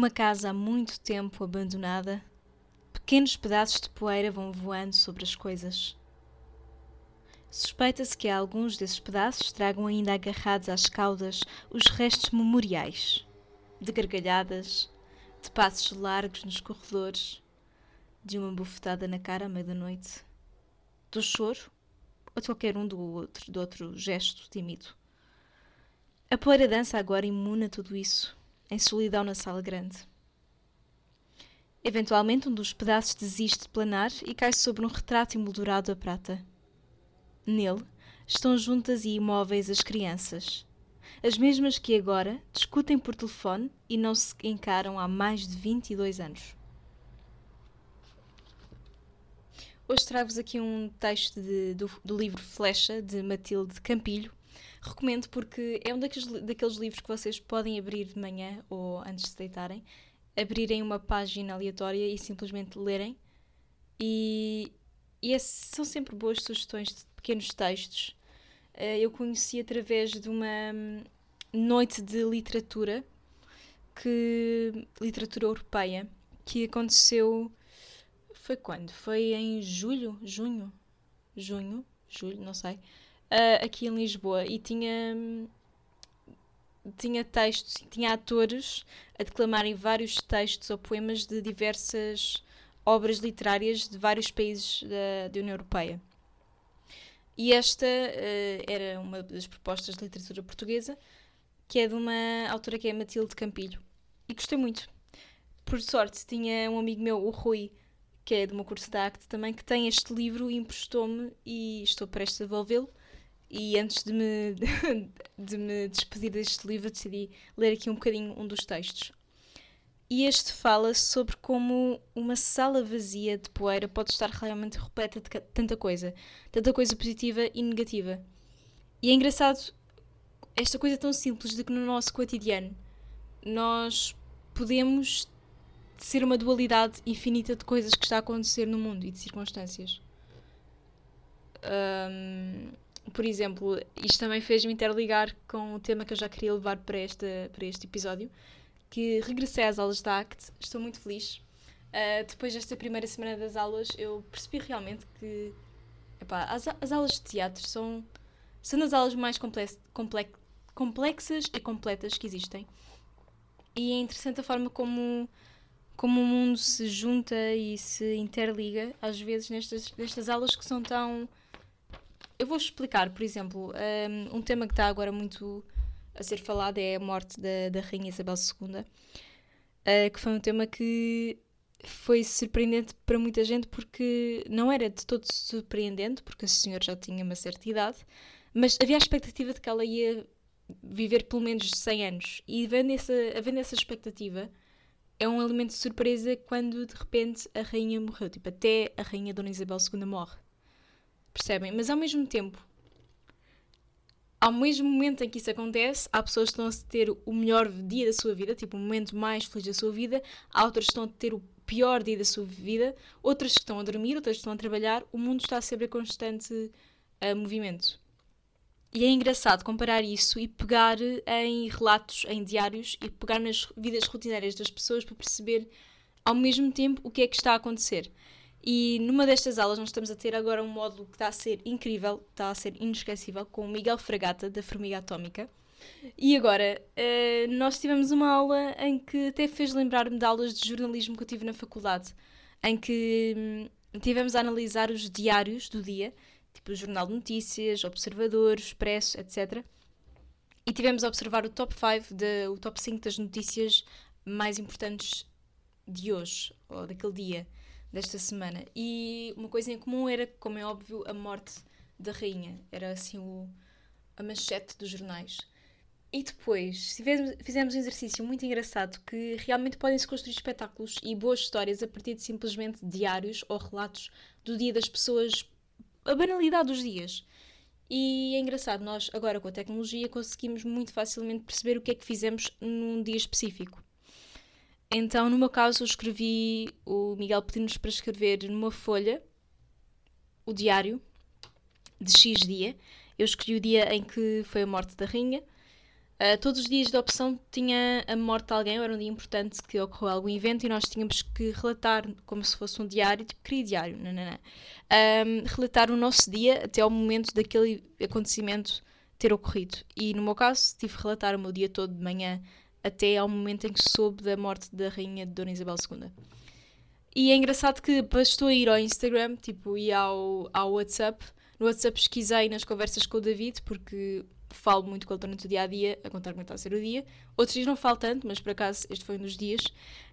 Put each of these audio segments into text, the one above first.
Numa casa há muito tempo abandonada, pequenos pedaços de poeira vão voando sobre as coisas. Suspeita-se que alguns desses pedaços tragam ainda agarrados às caudas os restos memoriais de gargalhadas, de passos largos nos corredores, de uma bufetada na cara à meia-da-noite, do choro ou de qualquer um do outro, do outro gesto tímido. A poeira dança agora imune a tudo isso, em solidão na sala grande. Eventualmente, um dos pedaços desiste de planar e cai sobre um retrato emoldurado a prata. Nele estão juntas e imóveis as crianças, as mesmas que agora discutem por telefone e não se encaram há mais de 22 anos. Hoje trago-vos aqui um texto de, do, do, livro Flecha, de Matilde Campilho. Recomendo porque é um daqueles, daqueles livros que vocês podem abrir de manhã ou antes de se deitarem, abrirem uma página aleatória e simplesmente lerem. E, e é, são sempre boas sugestões de pequenos textos. Uh, eu conheci através de uma hum, noite de literatura, que literatura europeia, que aconteceu foi quando? Foi em julho, junho, junho, julho, não sei, uh, aqui em Lisboa e tinha tinha textos, tinha atores a declamarem vários textos ou poemas de diversas obras literárias de vários países da, da União Europeia. E esta uh, era uma das propostas de literatura portuguesa, que é de uma autora que é Matilde Campilho. E gostei muito. Por sorte, tinha um amigo meu, o Rui, que é de uma curso da ACT também, que tem este livro e emprestou-me e estou prestes a devolvê-lo. E antes de me, de me despedir deste livro, decidi ler aqui um bocadinho um dos textos. E este fala sobre como uma sala vazia de poeira pode estar realmente repleta de tanta coisa, tanta coisa positiva e negativa. E é engraçado esta coisa tão simples de que no nosso cotidiano nós podemos ser uma dualidade infinita de coisas que está a acontecer no mundo e de circunstâncias. Um, por exemplo, isto também fez-me interligar com o tema que eu já queria levar para este, para este episódio, que regressei às aulas da ACT, estou muito feliz. Uh, depois desta primeira semana das aulas, eu percebi realmente que epá, as, as aulas de teatro são, são das aulas mais complex, complex, complexas e completas que existem. E é interessante a forma como, como o mundo se junta e se interliga, às vezes, nestas, nestas aulas que são tão. Eu vou explicar, por exemplo, um, um tema que está agora muito a ser falado é a morte da, da Rainha Isabel II, uh, que foi um tema que foi surpreendente para muita gente porque não era de todo surpreendente, porque a senhora já tinha uma certa idade, mas havia a expectativa de que ela ia viver pelo menos 100 anos. E havendo essa, havendo essa expectativa, é um elemento de surpresa quando de repente a rainha morreu. Tipo, até a rainha Dona Isabel II morre. Percebem? Mas ao mesmo tempo, ao mesmo momento em que isso acontece, há pessoas que estão a ter o melhor dia da sua vida, tipo o momento mais feliz da sua vida, há outras que estão a ter o pior dia da sua vida, outras que estão a dormir, outras que estão a trabalhar, o mundo está sempre em constante uh, movimento. E é engraçado comparar isso e pegar em relatos, em diários e pegar nas vidas rotineiras das pessoas para perceber ao mesmo tempo o que é que está a acontecer. E numa destas aulas nós estamos a ter agora um módulo que está a ser incrível, está a ser inesquecível, com o Miguel Fragata, da Formiga Atómica. E agora, uh, nós tivemos uma aula em que até fez lembrar-me de aulas de jornalismo que eu tive na faculdade, em que hum, tivemos a analisar os diários do dia, tipo o Jornal de Notícias, Observador, Expresso, etc. E tivemos a observar o top 5, de, o top 5 das notícias mais importantes de hoje, ou daquele dia desta semana. E uma coisa em comum era, como é óbvio, a morte da rainha. Era assim o, a manchete dos jornais. E depois fizemos, um exercício muito engraçado que realmente podem-se construir espetáculos e boas histórias a partir de simplesmente diários ou relatos do dia das pessoas, a banalidade dos dias. E é engraçado, nós agora com a tecnologia conseguimos muito facilmente perceber o que é que fizemos num dia específico. Então, no meu caso, eu escrevi, o Miguel pediu-nos para escrever numa folha o diário de X dia. Eu escolhi o dia em que foi a morte da rainha. Uh, todos os dias da opção tinha a morte de alguém, ou era um dia importante que ocorreu algum evento e nós tínhamos que relatar, como se fosse um diário, tipo, queria diário, não, não, não. Um, relatar o nosso dia até ao momento daquele acontecimento ter ocorrido. E no meu caso, tive que relatar o meu dia todo de manhã até ao momento em que soube da morte da rainha de Dona Isabel II. E é engraçado que bastou a ir ao Instagram, tipo, e ao, ao WhatsApp. No WhatsApp pesquisei nas conversas com o David, porque falo muito com ele durante o dia a dia, a contar como é está a ser o dia. Outros dias não falo tanto, mas por acaso este foi um dos dias.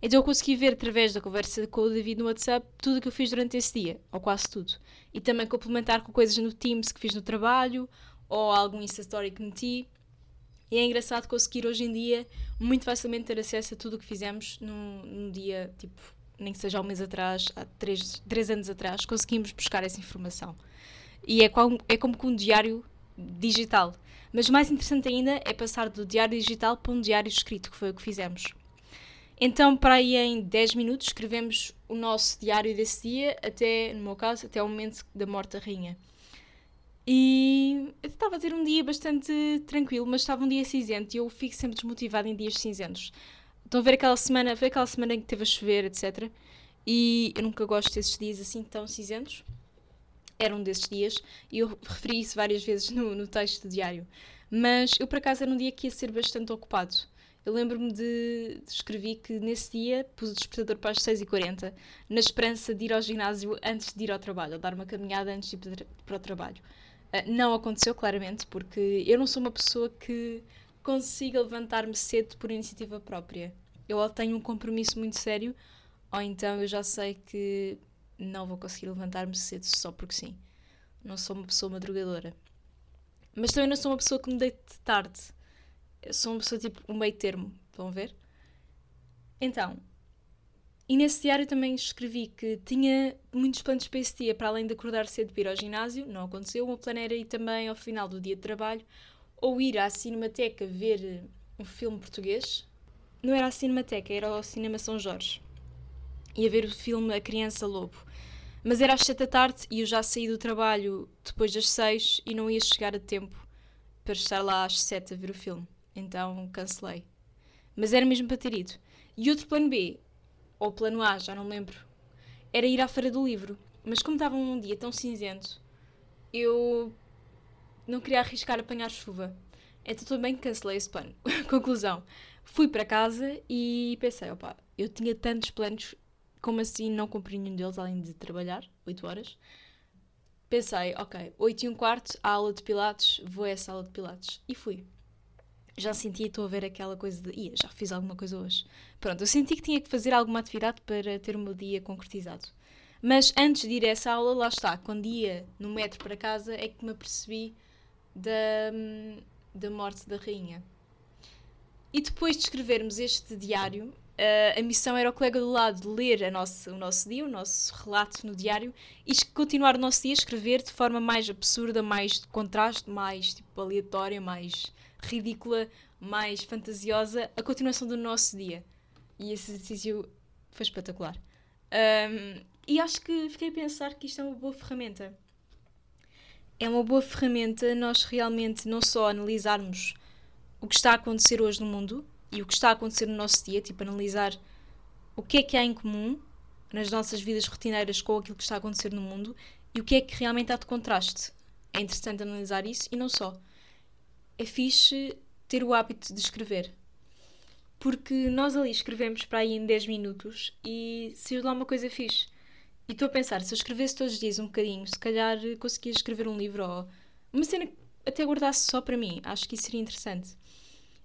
Então eu consegui ver através da conversa com o David no WhatsApp tudo o que eu fiz durante esse dia, ou quase tudo. E também complementar com coisas no Teams que fiz no trabalho, ou algum Insta Story que meti. E é engraçado conseguir hoje em dia muito facilmente ter acesso a tudo o que fizemos num, num dia, tipo, nem que seja há um mês atrás, há três, três anos atrás, conseguimos buscar essa informação. E é como, é como com um diário digital. Mas mais interessante ainda é passar do diário digital para um diário escrito, que foi o que fizemos. Então, para aí em 10 minutos, escrevemos o nosso diário desse dia, até, no meu caso, até o momento da morte da rainha. E estava a ter um dia bastante tranquilo, mas estava um dia cinzento e eu fico sempre desmotivada em dias cinzentos. Estão a ver aquela semana, foi aquela semana em que teve a chover, etc. E eu nunca gosto desses dias assim tão cinzentos era um desses dias e eu referi isso várias vezes no, no texto diário. Mas eu, por acaso, era um dia que ia ser bastante ocupado. Eu lembro-me de, de escrevi que nesse dia pus o despertador para as 6h40, na esperança de ir ao ginásio antes de ir ao trabalho, ou dar uma caminhada antes de ir para o trabalho. Uh, não aconteceu, claramente, porque eu não sou uma pessoa que consiga levantar-me cedo por iniciativa própria. Eu ou tenho um compromisso muito sério, ou então eu já sei que não vou conseguir levantar-me cedo só porque sim. Não sou uma pessoa madrugadora. Mas também não sou uma pessoa que me deite tarde. Eu sou uma pessoa tipo um meio termo. A ver? Então, e nesse diário também escrevi que tinha muitos planos para esse dia, para além de acordar cedo para ir ao ginásio, não aconteceu. O meu plano era ir também ao final do dia de trabalho ou ir à Cinemateca ver um filme português. Não era a Cinemateca, era ao Cinema São Jorge. Ia ver o filme A Criança Lobo. Mas era às sete da tarde e eu já saí do trabalho depois das seis e não ia chegar a tempo para estar lá às sete a ver o filme. Então cancelei. Mas era mesmo para ter ido. E outro plano B, ou plano A, já não lembro, era ir à Feira do Livro. Mas como estava um dia tão cinzento, eu não queria arriscar apanhar chuva. Então também cancelei esse plano. Conclusão. Fui para casa e pensei, opa, eu tinha tantos planos como assim não cumpri nenhum deles além de trabalhar 8 horas? Pensei, ok, 8 e um quarto, a aula de Pilates, vou a essa aula de Pilates. E fui. Já senti, estou a ver aquela coisa de, ia, já fiz alguma coisa hoje. Pronto, eu senti que tinha que fazer alguma atividade para ter o meu dia concretizado. Mas antes de ir a essa aula, lá está, quando ia no metro para casa, é que me apercebi da, da morte da rainha. E depois de escrevermos este diário, Uh, a missão era o colega do lado ler nosso, o nosso dia, o nosso relato no diário e continuar o nosso dia a escrever de forma mais absurda, mais de contraste, mais tipo, aleatória, mais ridícula, mais fantasiosa, a continuação do nosso dia. E esse exercício foi espetacular. Um, e acho que fiquei a pensar que isto é uma boa ferramenta. É uma boa ferramenta nós realmente não só analisarmos o que está a acontecer hoje no mundo, e o que está a acontecer no nosso dia, tipo analisar o que é que há em comum nas nossas vidas rotineiras com aquilo que está a acontecer no mundo e o que é que realmente há de contraste. É interessante analisar isso e não só. É fixe ter o hábito de escrever. Porque nós ali escrevemos para aí em 10 minutos e saiu lá uma coisa fixe. E estou a pensar, se eu escrevesse todos os dias um bocadinho, se calhar conseguia escrever um livro ou uma cena que até guardasse só para mim. Acho que isso seria interessante.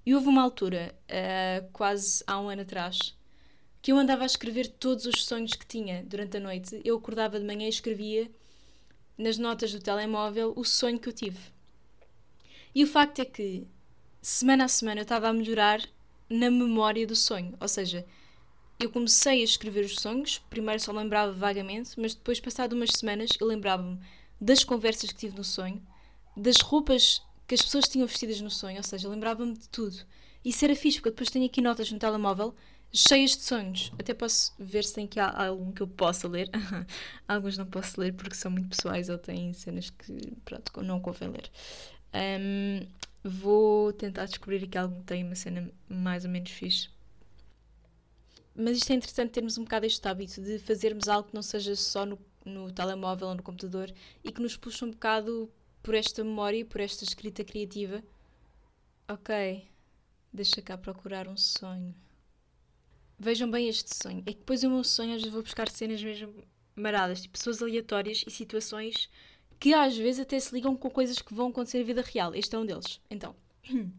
E houve uma altura, uh, quase há um ano atrás, que eu andava a escrever todos os sonhos que tinha durante a noite. Eu acordava de manhã e escrevia nas notas do telemóvel o sonho que eu tive. E o facto é que, semana a semana, eu estava a melhorar na memória do sonho. Ou seja, eu comecei a escrever os sonhos, primeiro só lembrava vagamente, mas depois, passado umas semanas, eu lembrava-me das conversas que tive no sonho, das roupas que as pessoas tinham vestidas no sonho, ou seja, lembrava-me de tudo. Isso era fixe, porque depois tenho aqui notas no telemóvel cheias de sonhos. Até posso ver se tem aqui algum que eu possa ler. Alguns não posso ler porque são muito pessoais ou têm cenas que, pronto, não convém ler. Um, vou tentar descobrir aqui algum que tem uma cena mais ou menos fixe. Mas isto é interessante termos um bocado este hábito de fazermos algo que não seja só no, no telemóvel ou no computador e que nos puxe um bocado por esta memória, por esta escrita criativa. Ok, deixa cá procurar um sonho. Vejam bem este sonho. É que depois o meu sonho, às vezes vou buscar cenas mesmo maradas, tipo pessoas aleatórias e situações que às vezes até se ligam com coisas que vão acontecer na vida real. Este é um deles. Então,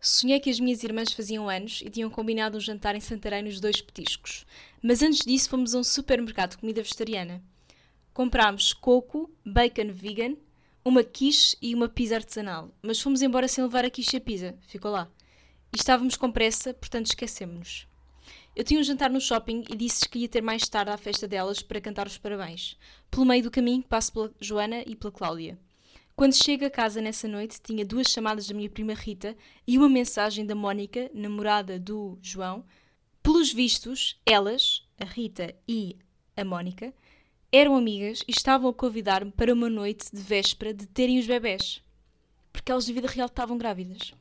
sonhei que as minhas irmãs faziam anos e tinham combinado um jantar em Santarém nos dois petiscos. Mas antes disso fomos a um supermercado de comida vegetariana. Comprámos coco, bacon vegan, uma quiche e uma pizza artesanal. Mas fomos embora sem levar a quiche e a pizza. Ficou lá. E estávamos com pressa, portanto esquecemos-nos. Eu tinha um jantar no shopping e disse que ia ter mais tarde à festa delas para cantar os parabéns. Pelo meio do caminho passo pela Joana e pela Cláudia. Quando chego a casa nessa noite, tinha duas chamadas da minha prima Rita e uma mensagem da Mónica, namorada do João. Pelos vistos, elas, a Rita e a Mónica, eram amigas e estavam a convidar-me para uma noite de véspera de terem os bebés. Porque elas de vida real estavam grávidas.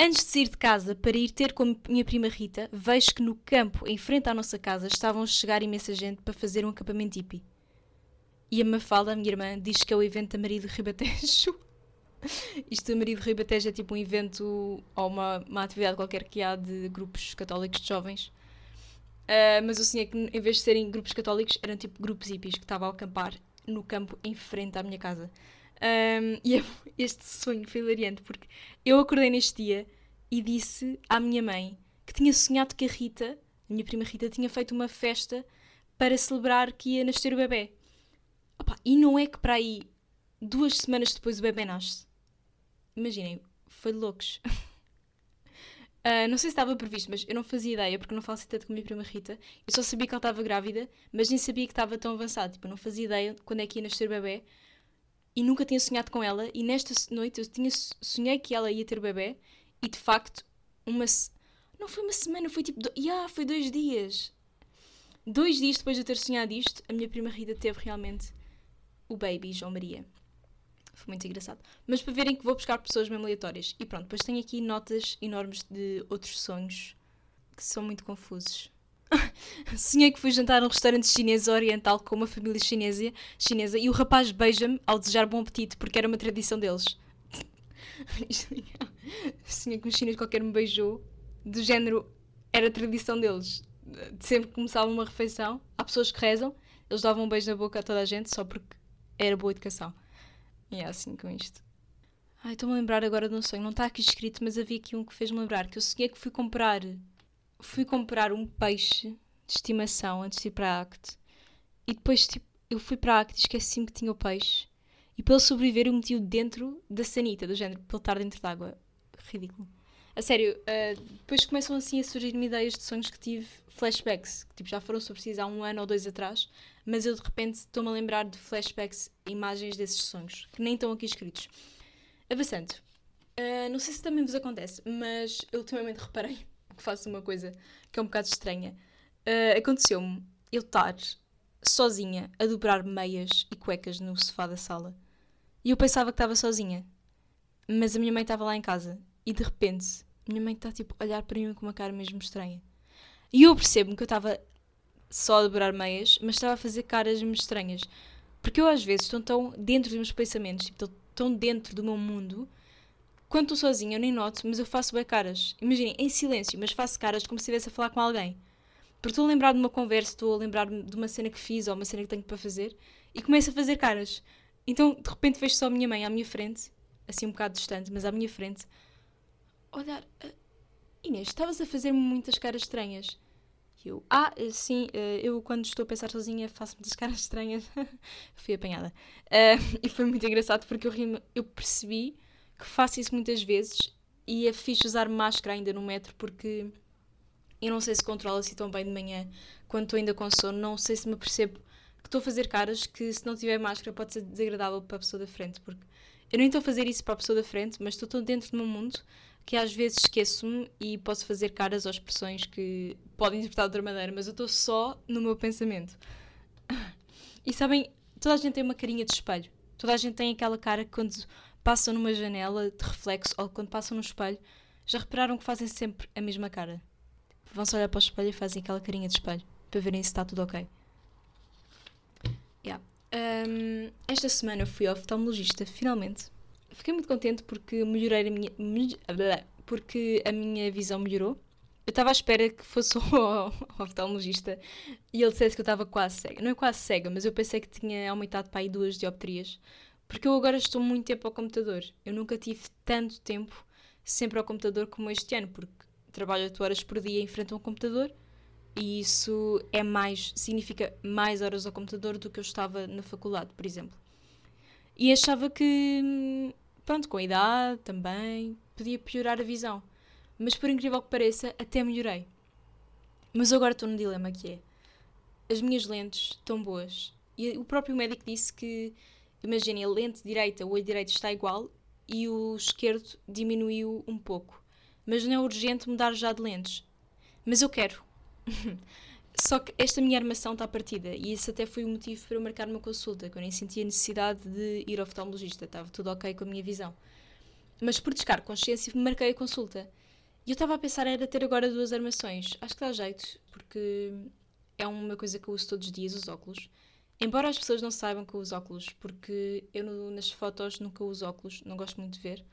Antes de sair de casa para ir ter com a minha prima Rita, vejo que no campo, em frente à nossa casa, estavam a chegar imensa gente para fazer um acampamento hippie. E a Mafalda, a minha irmã, diz que é o evento da Marido Ribatejo. Isto da Marido Ribatejo é tipo um evento ou uma, uma atividade qualquer que há de grupos católicos de jovens. Uh, mas eu sonhei que em vez de serem grupos católicos, eram tipo grupos hippies que estavam a acampar no campo em frente à minha casa. Um, e é este sonho foi hilariante, porque eu acordei neste dia e disse à minha mãe que tinha sonhado que a Rita, a minha prima Rita, tinha feito uma festa para celebrar que ia nascer o bebê. Opa, e não é que para aí, duas semanas depois o bebê nasce. Imaginem, foi de loucos. Uh, não sei se estava previsto, mas eu não fazia ideia, porque não assim tanto com a minha prima Rita. Eu só sabia que ela estava grávida, mas nem sabia que estava tão avançado. Tipo, eu não fazia ideia quando é que ia nascer o bebê e nunca tinha sonhado com ela. E nesta noite eu tinha sonhei que ela ia ter bebê e de facto, uma. Não foi uma semana, foi tipo. Do... Yeah, foi dois dias. Dois dias depois de eu ter sonhado isto, a minha prima Rita teve realmente o baby, João Maria. Foi muito engraçado. Mas para verem que vou buscar pessoas mesmo aleatórias. E pronto, depois tenho aqui notas enormes de outros sonhos que são muito confusos. Sonhei que fui jantar a um restaurante chinês oriental com uma família chinesa, chinesa e o rapaz beija-me ao desejar bom apetite, porque era uma tradição deles. Sonhei que um chinês qualquer me beijou, do género, era tradição deles. Sempre que começava uma refeição, há pessoas que rezam, eles davam um beijo na boca a toda a gente só porque era boa educação. E é assim com isto. Ai, estou-me a lembrar agora de um sonho. Não está aqui escrito, mas havia aqui um que fez-me lembrar. Que eu sonhei que fui comprar fui comprar um peixe de estimação antes de ir para a ACT. E depois, tipo, eu fui para a ACT e esqueci-me que tinha o peixe. E para ele sobreviver, eu meti-o dentro da sanita, do género, para ele estar dentro d'água. Ridículo. A sério, uh, depois começam assim a surgir-me ideias de sonhos que tive, flashbacks, que tipo, já foram sobre há um ano ou dois atrás, mas eu de repente estou-me a lembrar de flashbacks, imagens desses sonhos, que nem estão aqui escritos. Avançando. Uh, não sei se também vos acontece, mas eu ultimamente reparei que faço uma coisa que é um bocado estranha. Uh, Aconteceu-me eu estar sozinha a dobrar meias e cuecas no sofá da sala. E eu pensava que estava sozinha. Mas a minha mãe estava lá em casa. E de repente, minha mãe está tipo a olhar para mim com uma cara mesmo estranha. E eu percebo que eu estava só a dobrar meias, mas estava a fazer caras mesmo estranhas. Porque eu às vezes estou tão dentro dos meus pensamentos, tipo, estou tão dentro do meu mundo, quando estou sozinha, eu nem noto, mas eu faço bem caras. Imaginem, em silêncio, mas faço caras como se estivesse a falar com alguém. Porque estou a lembrar de uma conversa, estou a lembrar de uma cena que fiz ou uma cena que tenho para fazer e começo a fazer caras. Então, de repente, vejo só a minha mãe à minha frente, assim um bocado distante, mas à minha frente, olhar. Uh, Inês, estavas a fazer muitas caras estranhas. Eu, ah, eh, sim, eh, eu quando estou a pensar sozinha faço muitas caras estranhas. Fui apanhada. Uh, e foi muito engraçado porque eu, eu percebi que faço isso muitas vezes e é fixe usar máscara ainda no metro porque eu não sei se controlo assim tão bem de manhã quando estou ainda com sono, não sei se me percebo que estou a fazer caras que se não tiver máscara pode ser desagradável para a pessoa da frente, porque eu nem estou a fazer isso para a pessoa da frente, mas estou tão dentro do meu mundo que às vezes esqueço-me e posso fazer caras ou expressões que podem interpretar de outra maneira, mas eu estou só no meu pensamento. E sabem, toda a gente tem uma carinha de espelho. Toda a gente tem aquela cara que quando passam numa janela de reflexo ou quando passam no espelho, já repararam que fazem sempre a mesma cara. Vão-se olhar para o espelho e fazem aquela carinha de espelho para verem se está tudo ok. Yeah. Um, esta semana fui ao oftalmologista, finalmente. Fiquei muito contente porque melhorei a minha. Porque a minha visão melhorou. Eu estava à espera que fosse o oftalmologista e ele dissesse que eu estava quase cega. Não é quase cega, mas eu pensei que tinha aumentado para aí duas dioptrias. Porque eu agora estou muito tempo ao computador. Eu nunca tive tanto tempo sempre ao computador como este ano, porque trabalho 8 horas por dia em frente a um computador e isso é mais, significa mais horas ao computador do que eu estava na faculdade, por exemplo. E achava que, pronto, com a idade também, podia piorar a visão. Mas por incrível que pareça, até melhorei. Mas agora estou num dilema que é, as minhas lentes estão boas. E o próprio médico disse que, imaginem, a lente direita, o olho direito está igual e o esquerdo diminuiu um pouco. Mas não é urgente mudar já de lentes. Mas eu quero, Só que esta minha armação está partida e isso até foi o motivo para eu marcar uma consulta, que eu nem sentia necessidade de ir ao oftalmologista, estava tudo ok com a minha visão. Mas por descargo consciência marquei a consulta. E eu estava a pensar era ter agora duas armações. Acho que dá jeito, porque é uma coisa que eu uso todos os dias, os óculos. Embora as pessoas não saibam que eu uso óculos, porque eu nas fotos nunca uso óculos, não gosto muito de ver,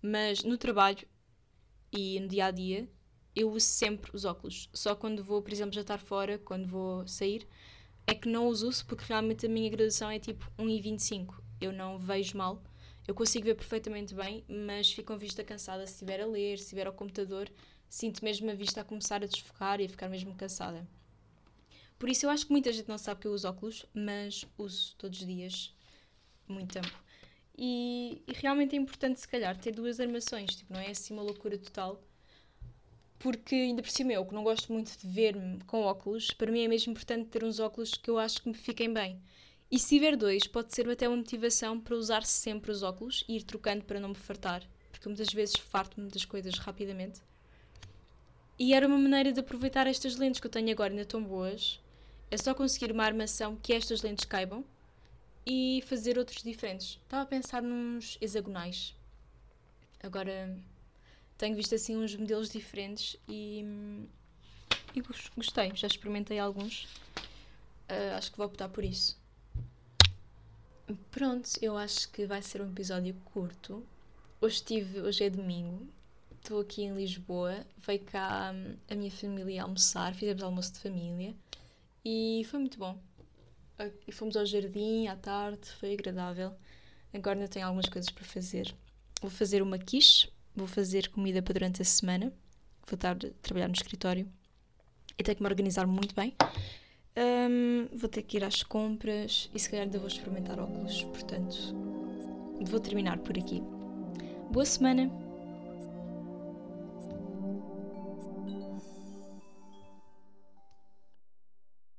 mas no trabalho e no dia a dia eu uso sempre os óculos. Só quando vou, por exemplo, jantar fora, quando vou sair, é que não os uso porque realmente a minha graduação é tipo 1,25. Eu não vejo mal. Eu consigo ver perfeitamente bem, mas fico com vista cansada se estiver a ler, se estiver ao computador. Sinto mesmo a vista a começar a desfocar e a ficar mesmo cansada. Por isso eu acho que muita gente não sabe que eu uso óculos, mas uso todos os dias muito tempo. E, e realmente é importante, se calhar, ter duas armações. Tipo, não é assim uma loucura total porque ainda por cima eu que não gosto muito de ver-me com óculos, para mim é mesmo importante ter uns óculos que eu acho que me fiquem bem. E se tiver dois, pode ser até uma motivação para usar sempre os óculos e ir trocando para não me fartar, porque muitas vezes farto-me das coisas rapidamente. E era uma maneira de aproveitar estas lentes que eu tenho agora ainda tão boas. É só conseguir uma armação que estas lentes caibam e fazer outros diferentes. Estava a pensar nos hexagonais. Agora tenho visto assim uns modelos diferentes e, e gostei, já experimentei alguns. Uh, acho que vou optar por isso. Pronto, eu acho que vai ser um episódio curto. Hoje, estive, hoje é domingo, estou aqui em Lisboa, veio cá hum, a minha família almoçar, fizemos almoço de família e foi muito bom. E fomos ao jardim à tarde, foi agradável. Agora ainda tenho algumas coisas para fazer. Vou fazer uma quiche vou fazer comida para durante a semana, vou estar a trabalhar no escritório e tenho que me organizar muito bem. Um, vou ter que ir às compras e se calhar ainda vou experimentar óculos, portanto, vou terminar por aqui. Boa semana!